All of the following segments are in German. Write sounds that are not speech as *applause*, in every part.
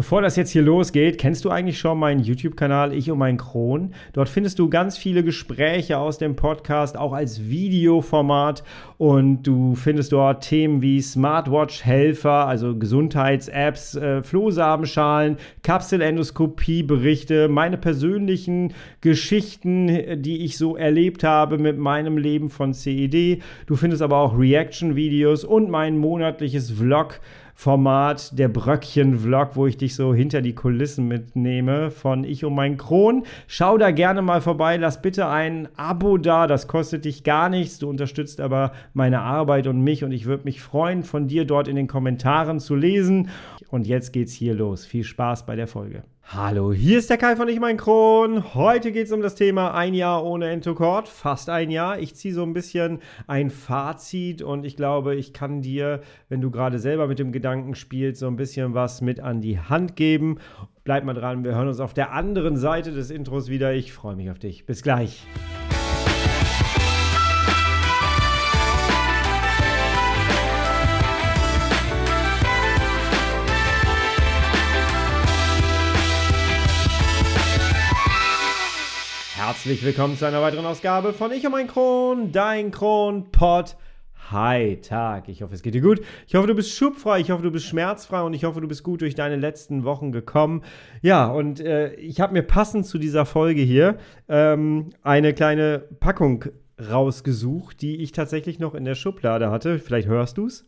Bevor das jetzt hier losgeht, kennst du eigentlich schon meinen YouTube-Kanal Ich und mein Kron? Dort findest du ganz viele Gespräche aus dem Podcast, auch als Videoformat. Und du findest dort Themen wie Smartwatch-Helfer, also Gesundheits-Apps, äh, Flohsamenschalen, Kapselendoskopie-Berichte, meine persönlichen Geschichten, die ich so erlebt habe mit meinem Leben von CED. Du findest aber auch Reaction-Videos und mein monatliches Vlog. Format, der Bröckchen-Vlog, wo ich dich so hinter die Kulissen mitnehme von Ich und mein Kron. Schau da gerne mal vorbei, lass bitte ein Abo da, das kostet dich gar nichts. Du unterstützt aber meine Arbeit und mich und ich würde mich freuen, von dir dort in den Kommentaren zu lesen. Und jetzt geht's hier los. Viel Spaß bei der Folge. Hallo, hier ist der Kai von Ich mein Kron. Heute geht es um das Thema ein Jahr ohne Entocord. Fast ein Jahr. Ich ziehe so ein bisschen ein Fazit und ich glaube, ich kann dir, wenn du gerade selber mit dem Gedanken spielst, so ein bisschen was mit an die Hand geben. Bleib mal dran, wir hören uns auf der anderen Seite des Intros wieder. Ich freue mich auf dich. Bis gleich. Herzlich willkommen zu einer weiteren Ausgabe von Ich und mein Kron, dein Kronpott. Hi, Tag. Ich hoffe, es geht dir gut. Ich hoffe, du bist schubfrei. Ich hoffe, du bist schmerzfrei und ich hoffe, du bist gut durch deine letzten Wochen gekommen. Ja, und äh, ich habe mir passend zu dieser Folge hier ähm, eine kleine Packung rausgesucht, die ich tatsächlich noch in der Schublade hatte. Vielleicht hörst du es.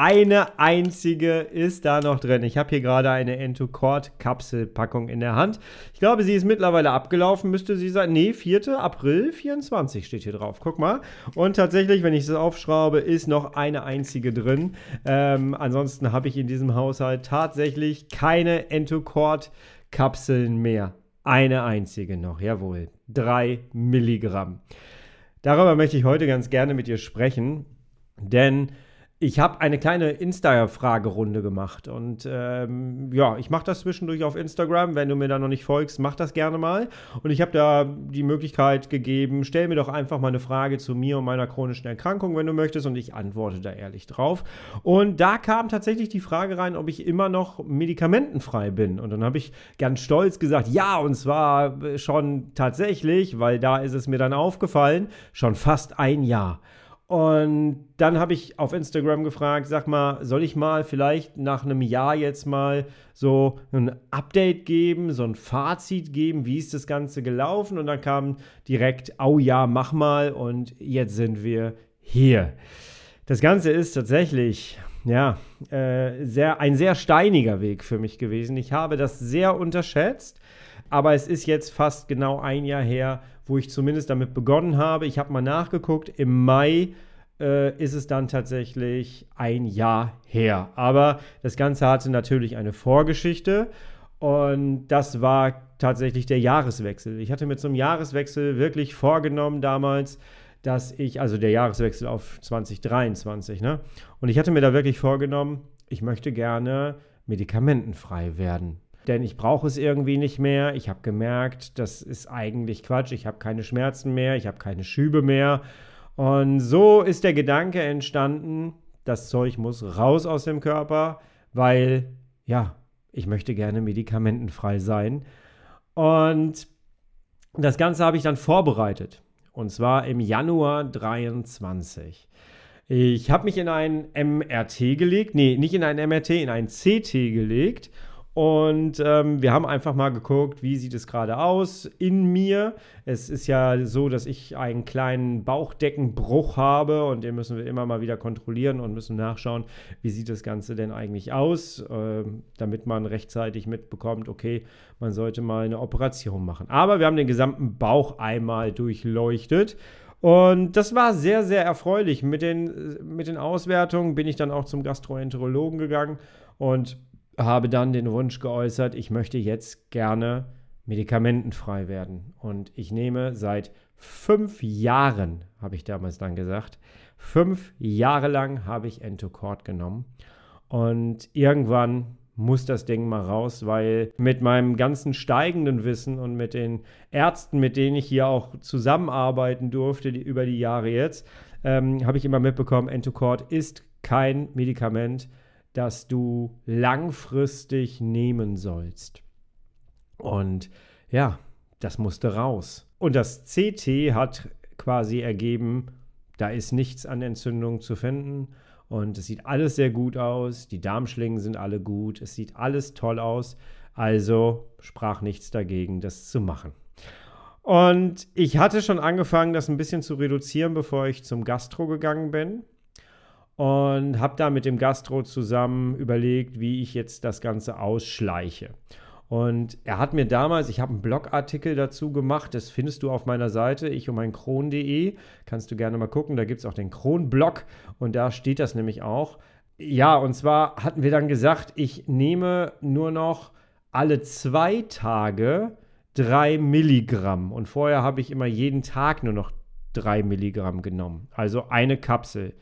Eine einzige ist da noch drin. Ich habe hier gerade eine Entocord-Kapselpackung in der Hand. Ich glaube, sie ist mittlerweile abgelaufen, müsste sie sein. Nee, 4. April 24 steht hier drauf. Guck mal. Und tatsächlich, wenn ich es aufschraube, ist noch eine einzige drin. Ähm, ansonsten habe ich in diesem Haushalt tatsächlich keine Entocord-Kapseln mehr. Eine einzige noch, jawohl. Drei Milligramm. Darüber möchte ich heute ganz gerne mit dir sprechen, denn ich habe eine kleine Insta-Fragerunde gemacht und ähm, ja, ich mache das zwischendurch auf Instagram. Wenn du mir da noch nicht folgst, mach das gerne mal. Und ich habe da die Möglichkeit gegeben, stell mir doch einfach mal eine Frage zu mir und meiner chronischen Erkrankung, wenn du möchtest, und ich antworte da ehrlich drauf. Und da kam tatsächlich die Frage rein, ob ich immer noch medikamentenfrei bin. Und dann habe ich ganz stolz gesagt, ja, und zwar schon tatsächlich, weil da ist es mir dann aufgefallen, schon fast ein Jahr. Und dann habe ich auf Instagram gefragt, sag mal, soll ich mal vielleicht nach einem Jahr jetzt mal so ein Update geben, so ein Fazit geben, wie ist das Ganze gelaufen? Und dann kam direkt, oh ja, mach mal und jetzt sind wir hier. Das Ganze ist tatsächlich, ja, äh, sehr, ein sehr steiniger Weg für mich gewesen. Ich habe das sehr unterschätzt, aber es ist jetzt fast genau ein Jahr her, wo ich zumindest damit begonnen habe. Ich habe mal nachgeguckt, im Mai äh, ist es dann tatsächlich ein Jahr her. Aber das Ganze hatte natürlich eine Vorgeschichte und das war tatsächlich der Jahreswechsel. Ich hatte mir zum Jahreswechsel wirklich vorgenommen damals, dass ich, also der Jahreswechsel auf 2023, ne? Und ich hatte mir da wirklich vorgenommen, ich möchte gerne medikamentenfrei werden denn ich brauche es irgendwie nicht mehr. Ich habe gemerkt, das ist eigentlich Quatsch. Ich habe keine Schmerzen mehr, ich habe keine Schübe mehr. Und so ist der Gedanke entstanden, das Zeug muss raus aus dem Körper, weil, ja, ich möchte gerne medikamentenfrei sein. Und das Ganze habe ich dann vorbereitet. Und zwar im Januar 23. Ich habe mich in ein MRT gelegt, nee, nicht in ein MRT, in ein CT gelegt und ähm, wir haben einfach mal geguckt, wie sieht es gerade aus in mir. Es ist ja so, dass ich einen kleinen Bauchdeckenbruch habe und den müssen wir immer mal wieder kontrollieren und müssen nachschauen, wie sieht das Ganze denn eigentlich aus, äh, damit man rechtzeitig mitbekommt, okay, man sollte mal eine Operation machen. Aber wir haben den gesamten Bauch einmal durchleuchtet. Und das war sehr, sehr erfreulich. Mit den, mit den Auswertungen bin ich dann auch zum Gastroenterologen gegangen und habe dann den Wunsch geäußert, ich möchte jetzt gerne medikamentenfrei werden. Und ich nehme seit fünf Jahren, habe ich damals dann gesagt, fünf Jahre lang habe ich Entocord genommen. Und irgendwann muss das Ding mal raus, weil mit meinem ganzen steigenden Wissen und mit den Ärzten, mit denen ich hier auch zusammenarbeiten durfte die, über die Jahre jetzt, ähm, habe ich immer mitbekommen, Entocord ist kein Medikament, das du langfristig nehmen sollst. Und ja, das musste raus. Und das CT hat quasi ergeben, da ist nichts an Entzündung zu finden. Und es sieht alles sehr gut aus. Die Darmschlingen sind alle gut. Es sieht alles toll aus. Also sprach nichts dagegen, das zu machen. Und ich hatte schon angefangen, das ein bisschen zu reduzieren, bevor ich zum Gastro gegangen bin. Und habe da mit dem Gastro zusammen überlegt, wie ich jetzt das Ganze ausschleiche. Und er hat mir damals, ich habe einen Blogartikel dazu gemacht, das findest du auf meiner Seite, ich um mein Kron.de, kannst du gerne mal gucken, da gibt es auch den Kron-Blog und da steht das nämlich auch. Ja, und zwar hatten wir dann gesagt, ich nehme nur noch alle zwei Tage drei Milligramm und vorher habe ich immer jeden Tag nur noch drei Milligramm genommen, also eine Kapsel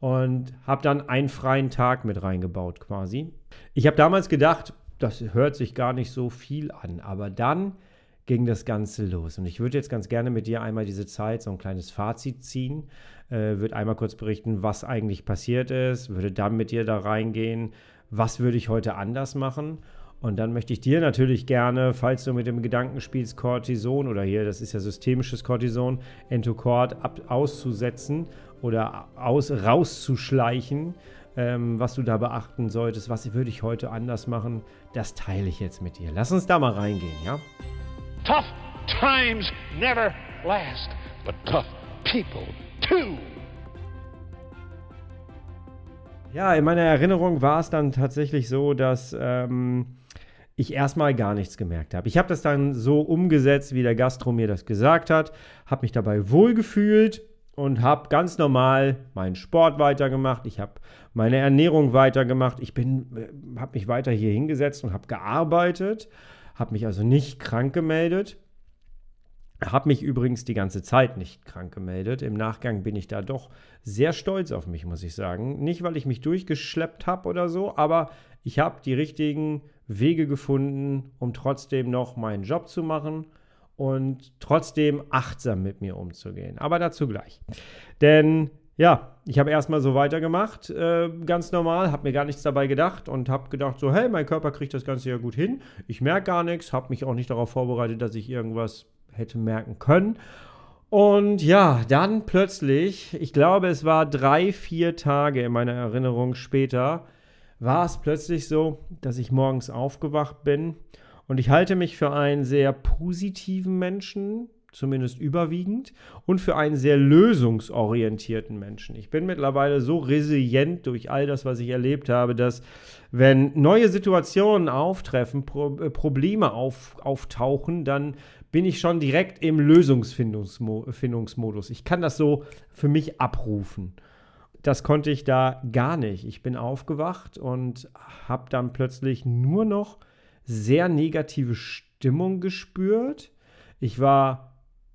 und habe dann einen freien Tag mit reingebaut quasi. Ich habe damals gedacht, das hört sich gar nicht so viel an. Aber dann ging das Ganze los. Und ich würde jetzt ganz gerne mit dir einmal diese Zeit so ein kleines Fazit ziehen, äh, würde einmal kurz berichten, was eigentlich passiert ist, würde dann mit dir da reingehen, was würde ich heute anders machen. Und dann möchte ich dir natürlich gerne, falls du mit dem Gedanken spielst, Cortison oder hier, das ist ja systemisches Cortison, Entocort ab, auszusetzen oder aus, rauszuschleichen, ähm, was du da beachten solltest, was würde ich heute anders machen, das teile ich jetzt mit dir. Lass uns da mal reingehen, ja? Tough times never last, but tough people too. Ja, in meiner Erinnerung war es dann tatsächlich so, dass ähm, ich erstmal gar nichts gemerkt habe. Ich habe das dann so umgesetzt, wie der Gastro mir das gesagt hat, habe mich dabei wohlgefühlt und habe ganz normal meinen Sport weitergemacht. Ich habe meine Ernährung weitergemacht. Ich bin, äh, habe mich weiter hier hingesetzt und habe gearbeitet, habe mich also nicht krank gemeldet. Habe mich übrigens die ganze Zeit nicht krank gemeldet. Im Nachgang bin ich da doch sehr stolz auf mich, muss ich sagen. Nicht, weil ich mich durchgeschleppt habe oder so, aber ich habe die richtigen Wege gefunden, um trotzdem noch meinen Job zu machen und trotzdem achtsam mit mir umzugehen. Aber dazu gleich. Denn ja, ich habe erstmal so weitergemacht, äh, ganz normal, habe mir gar nichts dabei gedacht und habe gedacht, so, hey, mein Körper kriegt das Ganze ja gut hin. Ich merke gar nichts, habe mich auch nicht darauf vorbereitet, dass ich irgendwas hätte merken können. Und ja, dann plötzlich, ich glaube, es war drei, vier Tage in meiner Erinnerung später, war es plötzlich so, dass ich morgens aufgewacht bin und ich halte mich für einen sehr positiven Menschen, zumindest überwiegend, und für einen sehr lösungsorientierten Menschen. Ich bin mittlerweile so resilient durch all das, was ich erlebt habe, dass wenn neue Situationen auftreffen, Pro äh, Probleme auf, auftauchen, dann bin ich schon direkt im Lösungsfindungsmodus. Ich kann das so für mich abrufen. Das konnte ich da gar nicht. Ich bin aufgewacht und habe dann plötzlich nur noch sehr negative Stimmung gespürt. Ich war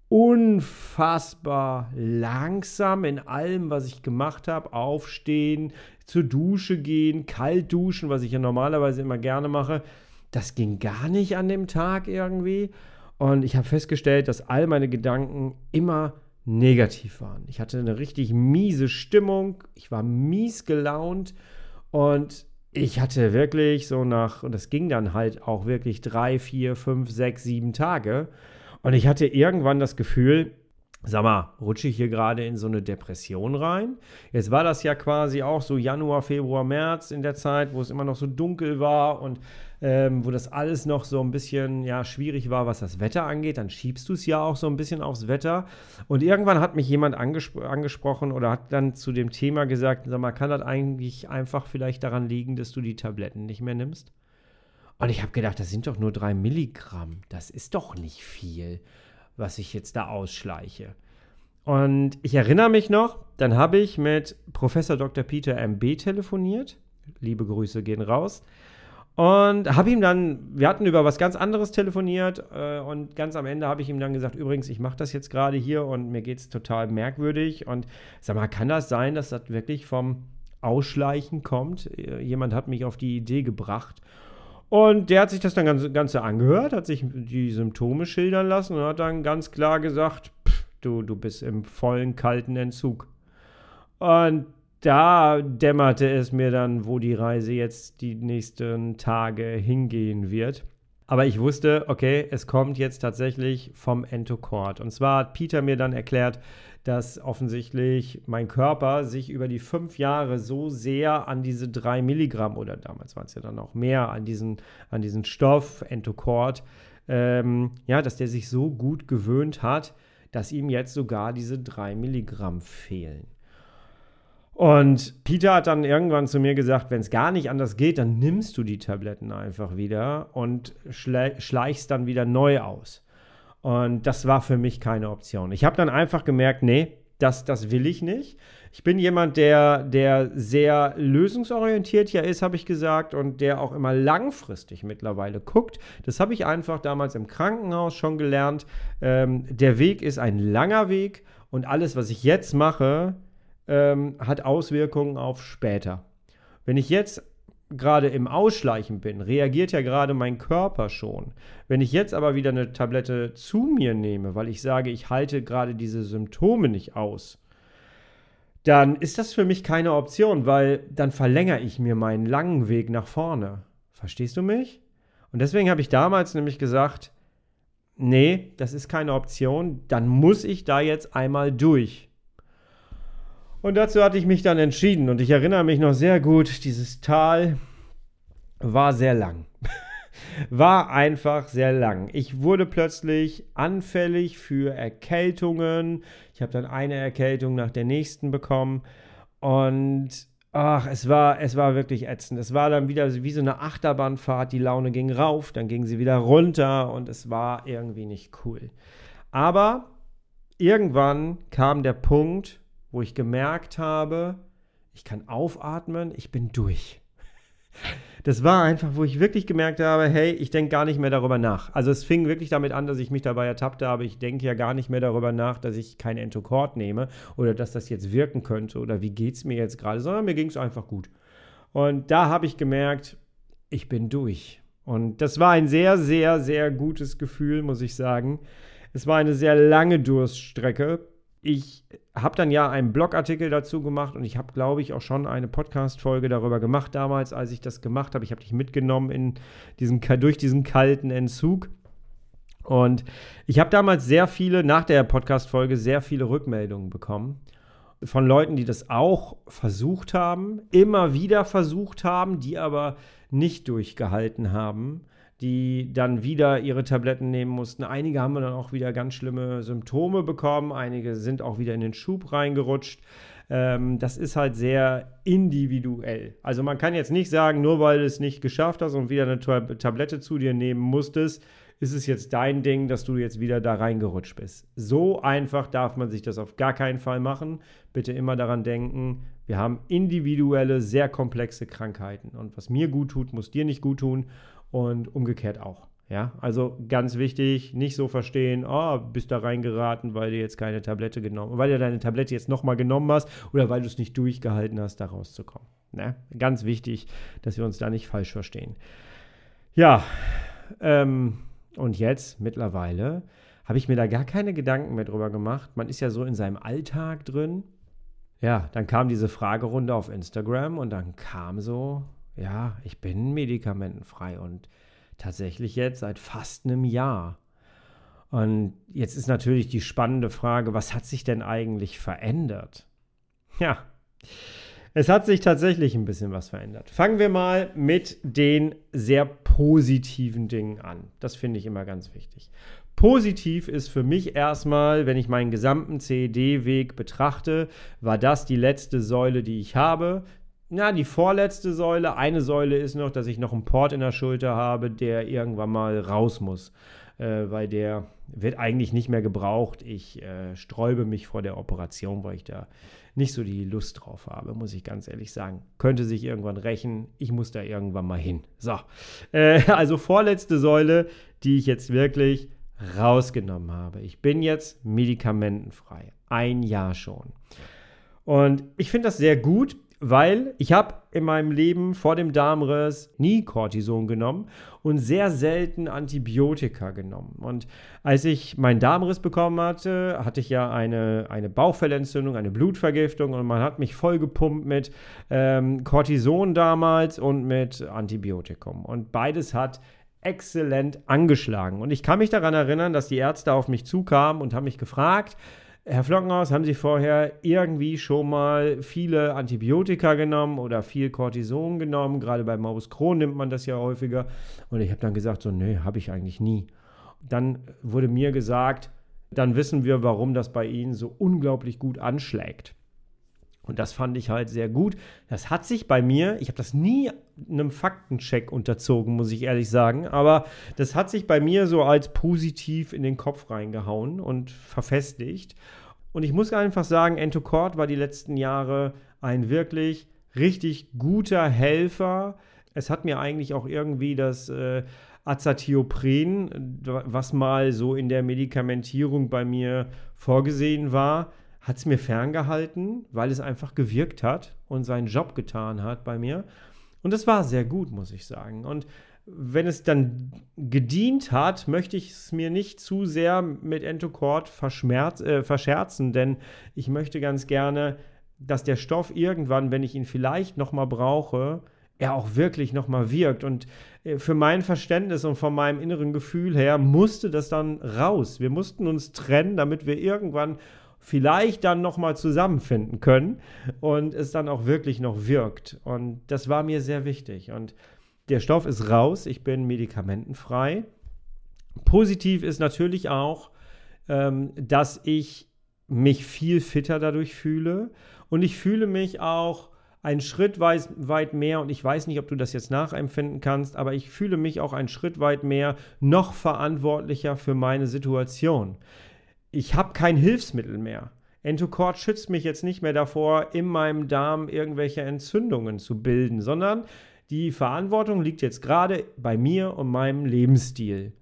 unfassbar langsam in allem, was ich gemacht habe. Aufstehen, zur Dusche gehen, kalt duschen, was ich ja normalerweise immer gerne mache. Das ging gar nicht an dem Tag irgendwie. Und ich habe festgestellt, dass all meine Gedanken immer negativ waren. Ich hatte eine richtig miese Stimmung. Ich war mies gelaunt. Und ich hatte wirklich so nach, und das ging dann halt auch wirklich drei, vier, fünf, sechs, sieben Tage. Und ich hatte irgendwann das Gefühl, sag mal, rutsche ich hier gerade in so eine Depression rein? Jetzt war das ja quasi auch so Januar, Februar, März in der Zeit, wo es immer noch so dunkel war und ähm, wo das alles noch so ein bisschen ja, schwierig war, was das Wetter angeht. Dann schiebst du es ja auch so ein bisschen aufs Wetter. Und irgendwann hat mich jemand angespro angesprochen oder hat dann zu dem Thema gesagt, sag mal, kann das eigentlich einfach vielleicht daran liegen, dass du die Tabletten nicht mehr nimmst? Und ich habe gedacht, das sind doch nur drei Milligramm. Das ist doch nicht viel, was ich jetzt da ausschleiche. Und ich erinnere mich noch, dann habe ich mit Professor Dr. Peter MB telefoniert. Liebe Grüße gehen raus. Und habe ihm dann, wir hatten über was ganz anderes telefoniert äh, und ganz am Ende habe ich ihm dann gesagt, übrigens, ich mache das jetzt gerade hier und mir geht es total merkwürdig. Und sag mal, kann das sein, dass das wirklich vom Ausschleichen kommt? Äh, jemand hat mich auf die Idee gebracht. Und der hat sich das dann ganz, Ganze angehört, hat sich die Symptome schildern lassen und hat dann ganz klar gesagt, pff, du, du bist im vollen kalten Entzug. Und da dämmerte es mir dann, wo die Reise jetzt die nächsten Tage hingehen wird. Aber ich wusste, okay, es kommt jetzt tatsächlich vom Entocord. Und zwar hat Peter mir dann erklärt, dass offensichtlich mein Körper sich über die fünf Jahre so sehr an diese drei Milligramm oder damals waren es ja dann auch mehr, an diesen, an diesen Stoff Entocord, ähm, ja, dass der sich so gut gewöhnt hat, dass ihm jetzt sogar diese drei Milligramm fehlen. Und Peter hat dann irgendwann zu mir gesagt, wenn es gar nicht anders geht, dann nimmst du die Tabletten einfach wieder und schleichst dann wieder neu aus. Und das war für mich keine Option. Ich habe dann einfach gemerkt, nee, das, das will ich nicht. Ich bin jemand, der, der sehr lösungsorientiert ja ist, habe ich gesagt, und der auch immer langfristig mittlerweile guckt. Das habe ich einfach damals im Krankenhaus schon gelernt. Ähm, der Weg ist ein langer Weg und alles, was ich jetzt mache, ähm, hat Auswirkungen auf später. Wenn ich jetzt gerade im Ausschleichen bin, reagiert ja gerade mein Körper schon. Wenn ich jetzt aber wieder eine Tablette zu mir nehme, weil ich sage, ich halte gerade diese Symptome nicht aus, dann ist das für mich keine Option, weil dann verlängere ich mir meinen langen Weg nach vorne. Verstehst du mich? Und deswegen habe ich damals nämlich gesagt, nee, das ist keine Option, dann muss ich da jetzt einmal durch. Und dazu hatte ich mich dann entschieden. Und ich erinnere mich noch sehr gut, dieses Tal war sehr lang. *laughs* war einfach sehr lang. Ich wurde plötzlich anfällig für Erkältungen. Ich habe dann eine Erkältung nach der nächsten bekommen. Und ach, es war, es war wirklich ätzend. Es war dann wieder wie so eine Achterbahnfahrt. Die Laune ging rauf, dann ging sie wieder runter und es war irgendwie nicht cool. Aber irgendwann kam der Punkt, wo ich gemerkt habe, ich kann aufatmen, ich bin durch. Das war einfach, wo ich wirklich gemerkt habe, hey, ich denke gar nicht mehr darüber nach. Also es fing wirklich damit an, dass ich mich dabei ertappt habe, ich denke ja gar nicht mehr darüber nach, dass ich kein Entocord nehme oder dass das jetzt wirken könnte oder wie geht es mir jetzt gerade, sondern mir ging es einfach gut. Und da habe ich gemerkt, ich bin durch. Und das war ein sehr, sehr, sehr gutes Gefühl, muss ich sagen. Es war eine sehr lange Durststrecke, ich habe dann ja einen Blogartikel dazu gemacht und ich habe, glaube ich, auch schon eine Podcast-Folge darüber gemacht damals, als ich das gemacht habe. Ich habe dich mitgenommen in diesen, durch diesen kalten Entzug. Und ich habe damals sehr viele, nach der Podcast-Folge, sehr viele Rückmeldungen bekommen von Leuten, die das auch versucht haben, immer wieder versucht haben, die aber nicht durchgehalten haben die dann wieder ihre Tabletten nehmen mussten. Einige haben dann auch wieder ganz schlimme Symptome bekommen, einige sind auch wieder in den Schub reingerutscht. Ähm, das ist halt sehr individuell. Also man kann jetzt nicht sagen, nur weil du es nicht geschafft hast und wieder eine Tablette zu dir nehmen musstest, ist es jetzt dein Ding, dass du jetzt wieder da reingerutscht bist. So einfach darf man sich das auf gar keinen Fall machen. Bitte immer daran denken, wir haben individuelle, sehr komplexe Krankheiten. Und was mir gut tut, muss dir nicht gut tun und umgekehrt auch. Ja, also ganz wichtig, nicht so verstehen, oh, bist da reingeraten, weil du jetzt keine Tablette genommen, weil du deine Tablette jetzt nochmal genommen hast oder weil du es nicht durchgehalten hast, da rauszukommen. Ne? Ganz wichtig, dass wir uns da nicht falsch verstehen. Ja, ähm, und jetzt mittlerweile habe ich mir da gar keine Gedanken mehr drüber gemacht. Man ist ja so in seinem Alltag drin. Ja, dann kam diese Fragerunde auf Instagram und dann kam so, ja, ich bin medikamentenfrei und tatsächlich jetzt seit fast einem Jahr. Und jetzt ist natürlich die spannende Frage, was hat sich denn eigentlich verändert? Ja, es hat sich tatsächlich ein bisschen was verändert. Fangen wir mal mit den sehr positiven Dingen an. Das finde ich immer ganz wichtig. Positiv ist für mich erstmal, wenn ich meinen gesamten CED-Weg betrachte, war das die letzte Säule, die ich habe. Na, die vorletzte Säule. Eine Säule ist noch, dass ich noch einen Port in der Schulter habe, der irgendwann mal raus muss. Äh, weil der wird eigentlich nicht mehr gebraucht. Ich äh, sträube mich vor der Operation, weil ich da nicht so die Lust drauf habe, muss ich ganz ehrlich sagen. Könnte sich irgendwann rächen. Ich muss da irgendwann mal hin. So. Äh, *laughs* also vorletzte Säule, die ich jetzt wirklich rausgenommen habe. Ich bin jetzt medikamentenfrei. Ein Jahr schon. Und ich finde das sehr gut, weil ich habe in meinem Leben vor dem Darmriss nie Cortison genommen und sehr selten Antibiotika genommen. Und als ich meinen Darmriss bekommen hatte, hatte ich ja eine, eine Bauchfellentzündung, eine Blutvergiftung und man hat mich vollgepumpt mit ähm, Cortison damals und mit Antibiotikum. Und beides hat exzellent angeschlagen. Und ich kann mich daran erinnern, dass die Ärzte auf mich zukamen und haben mich gefragt, Herr Flockenhaus, haben Sie vorher irgendwie schon mal viele Antibiotika genommen oder viel Cortison genommen? Gerade bei Morbus Crohn nimmt man das ja häufiger. Und ich habe dann gesagt, so, nee, habe ich eigentlich nie. Dann wurde mir gesagt, dann wissen wir, warum das bei Ihnen so unglaublich gut anschlägt. Und das fand ich halt sehr gut. Das hat sich bei mir, ich habe das nie einem Faktencheck unterzogen, muss ich ehrlich sagen, aber das hat sich bei mir so als positiv in den Kopf reingehauen und verfestigt. Und ich muss einfach sagen, Entocort war die letzten Jahre ein wirklich richtig guter Helfer. Es hat mir eigentlich auch irgendwie das äh, Azathiopren, was mal so in der Medikamentierung bei mir vorgesehen war, hat es mir ferngehalten, weil es einfach gewirkt hat und seinen Job getan hat bei mir. Und das war sehr gut, muss ich sagen. Und wenn es dann gedient hat, möchte ich es mir nicht zu sehr mit Entocord äh, verscherzen, denn ich möchte ganz gerne, dass der Stoff irgendwann, wenn ich ihn vielleicht nochmal brauche, er auch wirklich nochmal wirkt. Und äh, für mein Verständnis und von meinem inneren Gefühl her musste das dann raus. Wir mussten uns trennen, damit wir irgendwann vielleicht dann nochmal zusammenfinden können und es dann auch wirklich noch wirkt. Und das war mir sehr wichtig. Und der Stoff ist raus, ich bin medikamentenfrei. Positiv ist natürlich auch, ähm, dass ich mich viel fitter dadurch fühle und ich fühle mich auch einen Schritt weit, mehr, und ich weiß nicht, ob du das jetzt nachempfinden kannst, aber ich fühle mich auch einen Schritt weit mehr noch verantwortlicher für meine Situation ich habe kein Hilfsmittel mehr. Entocort schützt mich jetzt nicht mehr davor, in meinem Darm irgendwelche Entzündungen zu bilden, sondern die Verantwortung liegt jetzt gerade bei mir und meinem Lebensstil.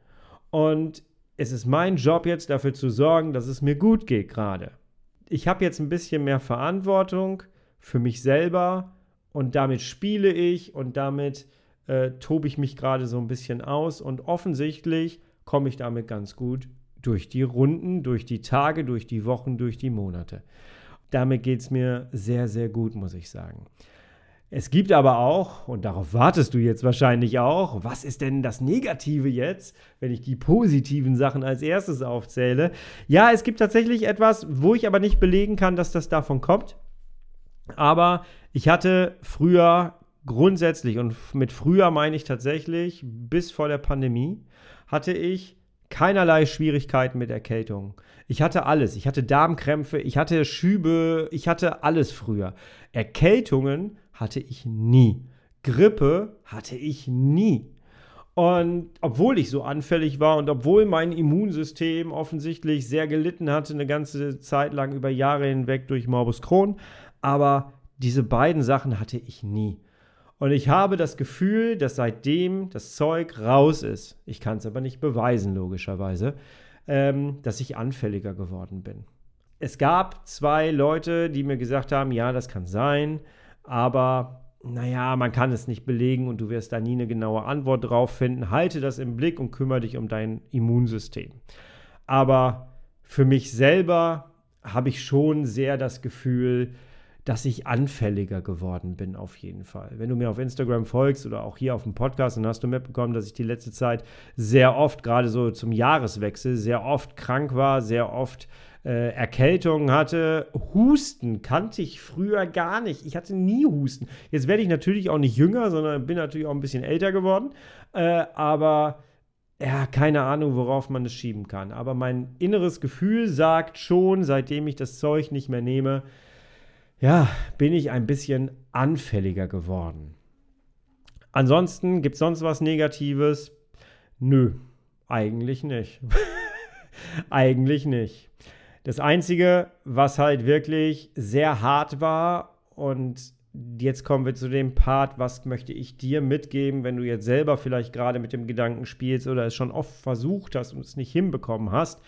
Und es ist mein Job jetzt dafür zu sorgen, dass es mir gut geht gerade. Ich habe jetzt ein bisschen mehr Verantwortung für mich selber und damit spiele ich und damit äh, tobe ich mich gerade so ein bisschen aus und offensichtlich komme ich damit ganz gut durch die Runden, durch die Tage, durch die Wochen, durch die Monate. Damit geht es mir sehr, sehr gut, muss ich sagen. Es gibt aber auch, und darauf wartest du jetzt wahrscheinlich auch, was ist denn das Negative jetzt, wenn ich die positiven Sachen als erstes aufzähle? Ja, es gibt tatsächlich etwas, wo ich aber nicht belegen kann, dass das davon kommt. Aber ich hatte früher grundsätzlich, und mit früher meine ich tatsächlich bis vor der Pandemie, hatte ich keinerlei Schwierigkeiten mit Erkältung. Ich hatte alles. Ich hatte Darmkrämpfe, ich hatte Schübe, ich hatte alles früher. Erkältungen hatte ich nie. Grippe hatte ich nie. Und obwohl ich so anfällig war und obwohl mein Immunsystem offensichtlich sehr gelitten hatte, eine ganze Zeit lang über Jahre hinweg durch Morbus Crohn, aber diese beiden Sachen hatte ich nie. Und ich habe das Gefühl, dass seitdem das Zeug raus ist, ich kann es aber nicht beweisen, logischerweise, ähm, dass ich anfälliger geworden bin. Es gab zwei Leute, die mir gesagt haben, ja, das kann sein, aber naja, man kann es nicht belegen und du wirst da nie eine genaue Antwort drauf finden. Halte das im Blick und kümmere dich um dein Immunsystem. Aber für mich selber habe ich schon sehr das Gefühl, dass ich anfälliger geworden bin, auf jeden Fall. Wenn du mir auf Instagram folgst oder auch hier auf dem Podcast, dann hast du mitbekommen, dass ich die letzte Zeit sehr oft, gerade so zum Jahreswechsel, sehr oft krank war, sehr oft äh, Erkältungen hatte. Husten kannte ich früher gar nicht. Ich hatte nie Husten. Jetzt werde ich natürlich auch nicht jünger, sondern bin natürlich auch ein bisschen älter geworden. Äh, aber ja, keine Ahnung, worauf man es schieben kann. Aber mein inneres Gefühl sagt schon, seitdem ich das Zeug nicht mehr nehme, ja, bin ich ein bisschen anfälliger geworden. Ansonsten gibt es sonst was Negatives? Nö, eigentlich nicht. *laughs* eigentlich nicht. Das Einzige, was halt wirklich sehr hart war und jetzt kommen wir zu dem Part, was möchte ich dir mitgeben, wenn du jetzt selber vielleicht gerade mit dem Gedanken spielst oder es schon oft versucht hast und es nicht hinbekommen hast.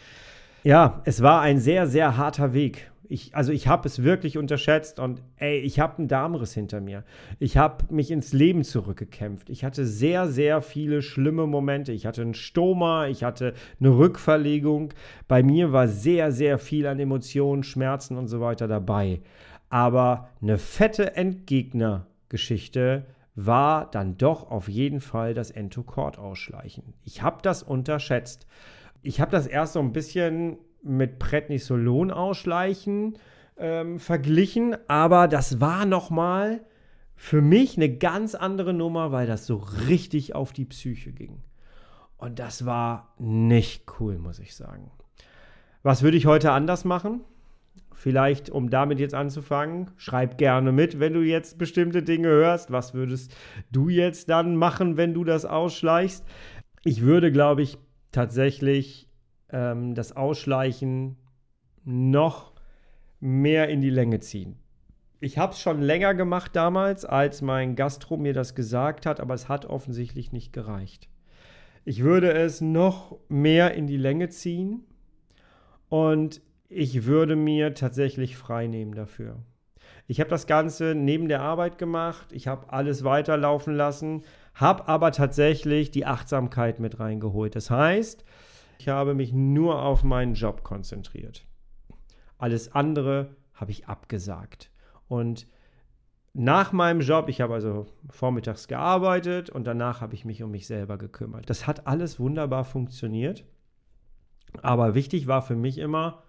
Ja, es war ein sehr, sehr harter Weg Ich, also ich habe es wirklich unterschätzt und ey, ich habe einen Darmriss hinter mir. Ich habe mich ins Leben zurückgekämpft. Ich hatte sehr, sehr viele schlimme Momente. Ich hatte einen Stoma, ich hatte eine Rückverlegung. Bei mir war sehr, sehr viel an Emotionen, Schmerzen und so weiter dabei. Aber eine fette Endgegner-Geschichte war dann doch auf jeden Fall das Entokord-Ausschleichen. Ich habe das unterschätzt. Ich habe das erst so ein bisschen mit Prednisolon ausschleichen ähm, verglichen, aber das war noch mal für mich eine ganz andere Nummer, weil das so richtig auf die Psyche ging. Und das war nicht cool, muss ich sagen. Was würde ich heute anders machen? Vielleicht, um damit jetzt anzufangen, schreib gerne mit, wenn du jetzt bestimmte Dinge hörst. Was würdest du jetzt dann machen, wenn du das ausschleichst? Ich würde, glaube ich, tatsächlich ähm, das Ausschleichen noch mehr in die Länge ziehen. Ich habe es schon länger gemacht damals, als mein Gastro mir das gesagt hat, aber es hat offensichtlich nicht gereicht. Ich würde es noch mehr in die Länge ziehen und ich würde mir tatsächlich frei nehmen dafür. Ich habe das Ganze neben der Arbeit gemacht, ich habe alles weiterlaufen lassen, habe aber tatsächlich die Achtsamkeit mit reingeholt. Das heißt, ich habe mich nur auf meinen Job konzentriert. Alles andere habe ich abgesagt. Und nach meinem Job, ich habe also vormittags gearbeitet und danach habe ich mich um mich selber gekümmert. Das hat alles wunderbar funktioniert. Aber wichtig war für mich immer,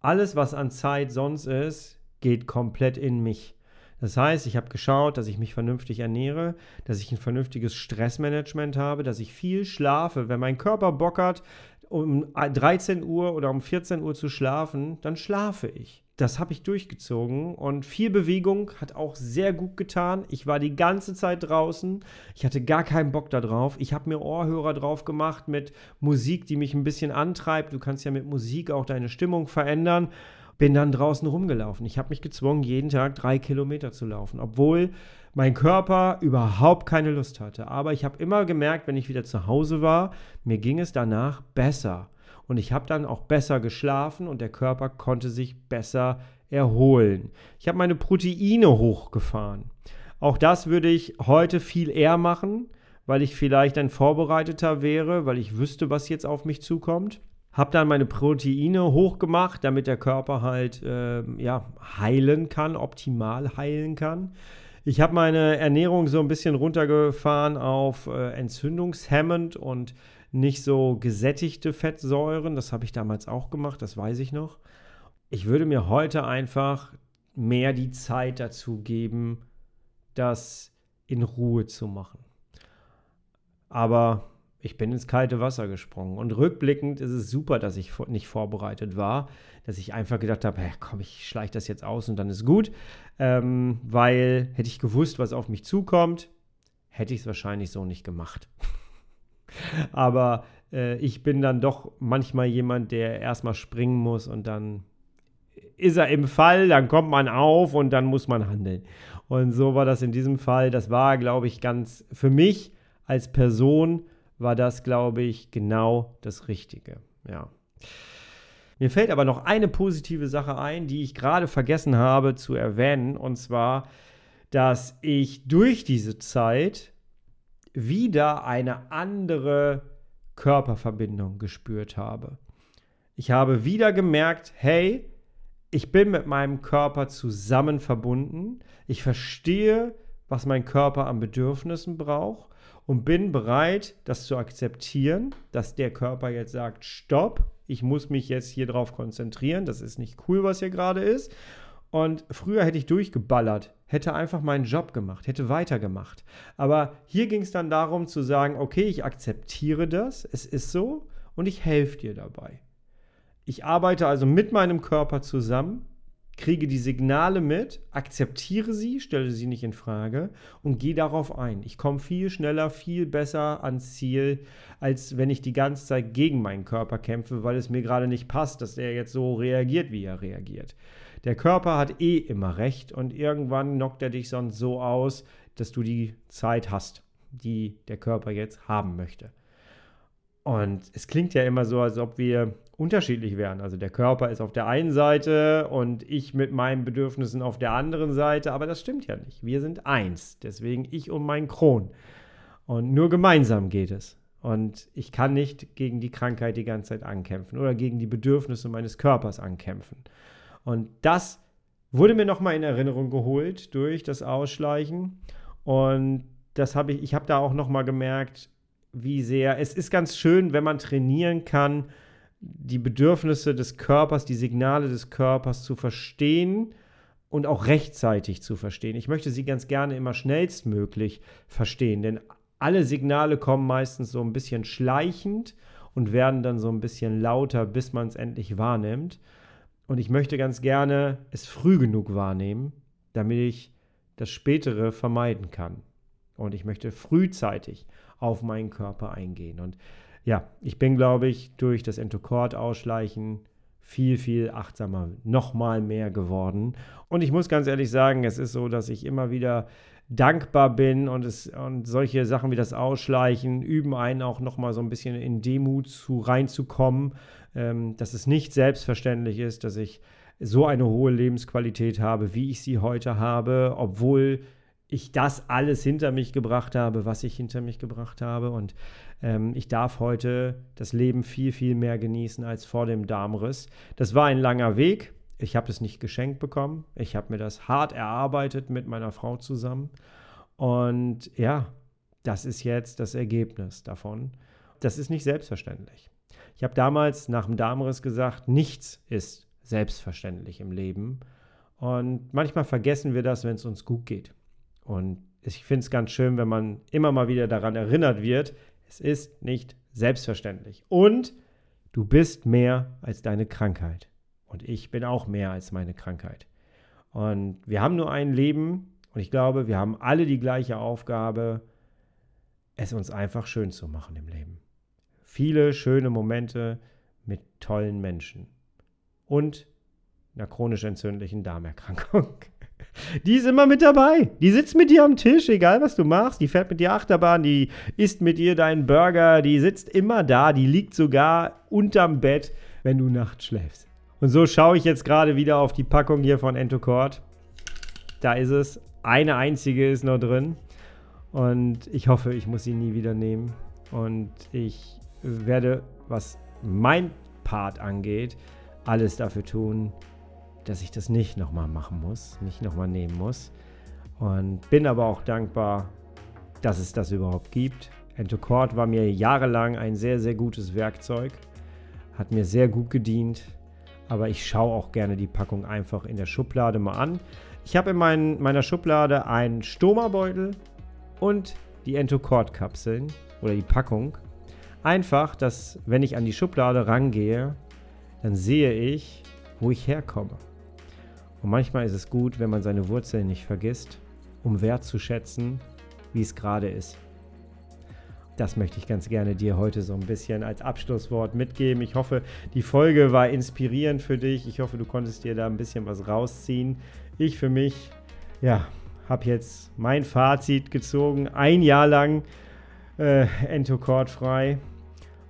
alles, was an Zeit sonst ist, geht komplett in mich. Das heißt, ich habe geschaut, dass ich mich vernünftig ernähre, dass ich ein vernünftiges Stressmanagement habe, dass ich viel schlafe. Wenn mein Körper Bock hat, um 13 Uhr oder um 14 Uhr zu schlafen, dann schlafe ich. Das habe ich durchgezogen und viel Bewegung hat auch sehr gut getan. Ich war die ganze Zeit draußen. Ich hatte gar keinen Bock darauf. Ich habe mir Ohrhörer drauf gemacht mit Musik, die mich ein bisschen antreibt. Du kannst ja mit Musik auch deine Stimmung verändern. Bin dann draußen rumgelaufen. Ich habe mich gezwungen, jeden Tag drei Kilometer zu laufen, obwohl mein Körper überhaupt keine Lust hatte. Aber ich habe immer gemerkt, wenn ich wieder zu Hause war, mir ging es danach besser. Und ich habe dann auch besser geschlafen und der Körper konnte sich besser erholen. Ich habe meine Proteine hochgefahren. Auch das würde ich heute viel eher machen, weil ich vielleicht dann vorbereiteter wäre, weil ich wüsste, was jetzt auf mich zukommt. Habe dann meine Proteine hochgemacht, damit der Körper halt äh, ja, heilen kann, optimal heilen kann. Ich habe meine Ernährung so ein bisschen runtergefahren auf äh, entzündungshemmend und nicht so gesättigte Fettsäuren. Das habe ich damals auch gemacht, das weiß ich noch. Ich würde mir heute einfach mehr die Zeit dazu geben, das in Ruhe zu machen. Aber ich bin ins kalte Wasser gesprungen. Und rückblickend ist es super, dass ich nicht vorbereitet war, dass ich einfach gedacht habe, hey, komm, ich schleiche das jetzt aus und dann ist gut. Ähm, weil hätte ich gewusst, was auf mich zukommt, hätte ich es wahrscheinlich so nicht gemacht. *laughs* Aber äh, ich bin dann doch manchmal jemand, der erstmal springen muss und dann ist er im Fall, dann kommt man auf und dann muss man handeln. Und so war das in diesem Fall. Das war, glaube ich, ganz für mich als Person war das, glaube ich, genau das Richtige. Ja. Mir fällt aber noch eine positive Sache ein, die ich gerade vergessen habe zu erwähnen, und zwar, dass ich durch diese Zeit wieder eine andere Körperverbindung gespürt habe. Ich habe wieder gemerkt, hey, ich bin mit meinem Körper zusammen verbunden. Ich verstehe, was mein Körper an Bedürfnissen braucht und bin bereit, das zu akzeptieren, dass der Körper jetzt sagt, stopp, ich muss mich jetzt hier drauf konzentrieren, das ist nicht cool, was hier gerade ist. Und früher hätte ich durchgeballert, hätte einfach meinen Job gemacht, hätte weitergemacht. Aber hier ging es dann darum zu sagen, okay, ich akzeptiere das, es ist so und ich helfe dir dabei. Ich arbeite also mit meinem Körper zusammen kriege die Signale mit, akzeptiere sie, stelle sie nicht in Frage und gehe darauf ein. Ich komme viel schneller, viel besser ans Ziel, als wenn ich die ganze Zeit gegen meinen Körper kämpfe, weil es mir gerade nicht passt, dass er jetzt so reagiert, wie er reagiert. Der Körper hat eh immer recht und irgendwann knockt er dich sonst so aus, dass du die Zeit hast, die der Körper jetzt haben möchte. Und es klingt ja immer so, als ob wir unterschiedlich wären. Also der Körper ist auf der einen Seite und ich mit meinen Bedürfnissen auf der anderen Seite, aber das stimmt ja nicht. Wir sind eins, deswegen ich und mein Kron. Und nur gemeinsam geht es. Und ich kann nicht gegen die Krankheit die ganze Zeit ankämpfen oder gegen die Bedürfnisse meines Körpers ankämpfen. Und das wurde mir nochmal in Erinnerung geholt durch das Ausschleichen. Und das habe ich, ich habe da auch nochmal gemerkt, wie sehr, es ist ganz schön, wenn man trainieren kann, die Bedürfnisse des Körpers, die Signale des Körpers zu verstehen und auch rechtzeitig zu verstehen. Ich möchte sie ganz gerne immer schnellstmöglich verstehen, denn alle Signale kommen meistens so ein bisschen schleichend und werden dann so ein bisschen lauter, bis man es endlich wahrnimmt. Und ich möchte ganz gerne es früh genug wahrnehmen, damit ich das Spätere vermeiden kann. Und ich möchte frühzeitig auf meinen Körper eingehen. Und ja, ich bin, glaube ich, durch das Entokord-Ausschleichen viel, viel achtsamer, nochmal mehr geworden. Und ich muss ganz ehrlich sagen, es ist so, dass ich immer wieder dankbar bin und, es, und solche Sachen wie das Ausschleichen üben einen auch nochmal so ein bisschen in Demut zu reinzukommen, ähm, dass es nicht selbstverständlich ist, dass ich so eine hohe Lebensqualität habe, wie ich sie heute habe, obwohl ich das alles hinter mich gebracht habe, was ich hinter mich gebracht habe. Und ähm, ich darf heute das Leben viel, viel mehr genießen als vor dem Darmriss. Das war ein langer Weg. Ich habe es nicht geschenkt bekommen. Ich habe mir das hart erarbeitet mit meiner Frau zusammen. Und ja, das ist jetzt das Ergebnis davon. Das ist nicht selbstverständlich. Ich habe damals nach dem Darmriss gesagt, nichts ist selbstverständlich im Leben. Und manchmal vergessen wir das, wenn es uns gut geht. Und ich finde es ganz schön, wenn man immer mal wieder daran erinnert wird, es ist nicht selbstverständlich. Und du bist mehr als deine Krankheit. Und ich bin auch mehr als meine Krankheit. Und wir haben nur ein Leben und ich glaube, wir haben alle die gleiche Aufgabe, es uns einfach schön zu machen im Leben. Viele schöne Momente mit tollen Menschen und einer chronisch entzündlichen Darmerkrankung. Die ist immer mit dabei. Die sitzt mit dir am Tisch, egal was du machst. Die fährt mit dir Achterbahn, die isst mit dir deinen Burger. Die sitzt immer da. Die liegt sogar unterm Bett, wenn du nachts schläfst. Und so schaue ich jetzt gerade wieder auf die Packung hier von Entocord. Da ist es. Eine einzige ist noch drin. Und ich hoffe, ich muss sie nie wieder nehmen. Und ich werde, was mein Part angeht, alles dafür tun, dass ich das nicht nochmal machen muss, nicht nochmal nehmen muss. Und bin aber auch dankbar, dass es das überhaupt gibt. Entocord war mir jahrelang ein sehr, sehr gutes Werkzeug, hat mir sehr gut gedient, aber ich schaue auch gerne die Packung einfach in der Schublade mal an. Ich habe in mein, meiner Schublade einen Stoma-Beutel und die Entocord-Kapseln oder die Packung. Einfach, dass wenn ich an die Schublade rangehe, dann sehe ich, wo ich herkomme. Und manchmal ist es gut, wenn man seine Wurzeln nicht vergisst, um wertzuschätzen, wie es gerade ist. Das möchte ich ganz gerne dir heute so ein bisschen als Abschlusswort mitgeben. Ich hoffe, die Folge war inspirierend für dich. Ich hoffe, du konntest dir da ein bisschen was rausziehen. Ich für mich, ja, habe jetzt mein Fazit gezogen. Ein Jahr lang äh, Entocord frei.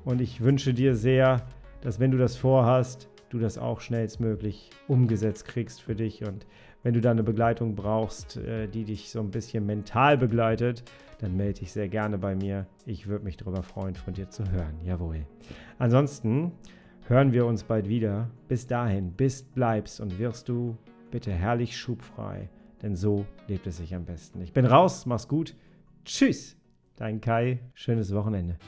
Und ich wünsche dir sehr, dass wenn du das vorhast, du das auch schnellstmöglich umgesetzt kriegst für dich. Und wenn du da eine Begleitung brauchst, äh, die dich so ein bisschen mental begleitet, dann melde dich sehr gerne bei mir. Ich würde mich darüber freuen, von dir zu hören. Jawohl. Ansonsten hören wir uns bald wieder. Bis dahin, bist, bleibst und wirst du bitte herrlich schubfrei, denn so lebt es sich am besten. Ich bin raus, mach's gut. Tschüss, dein Kai. Schönes Wochenende.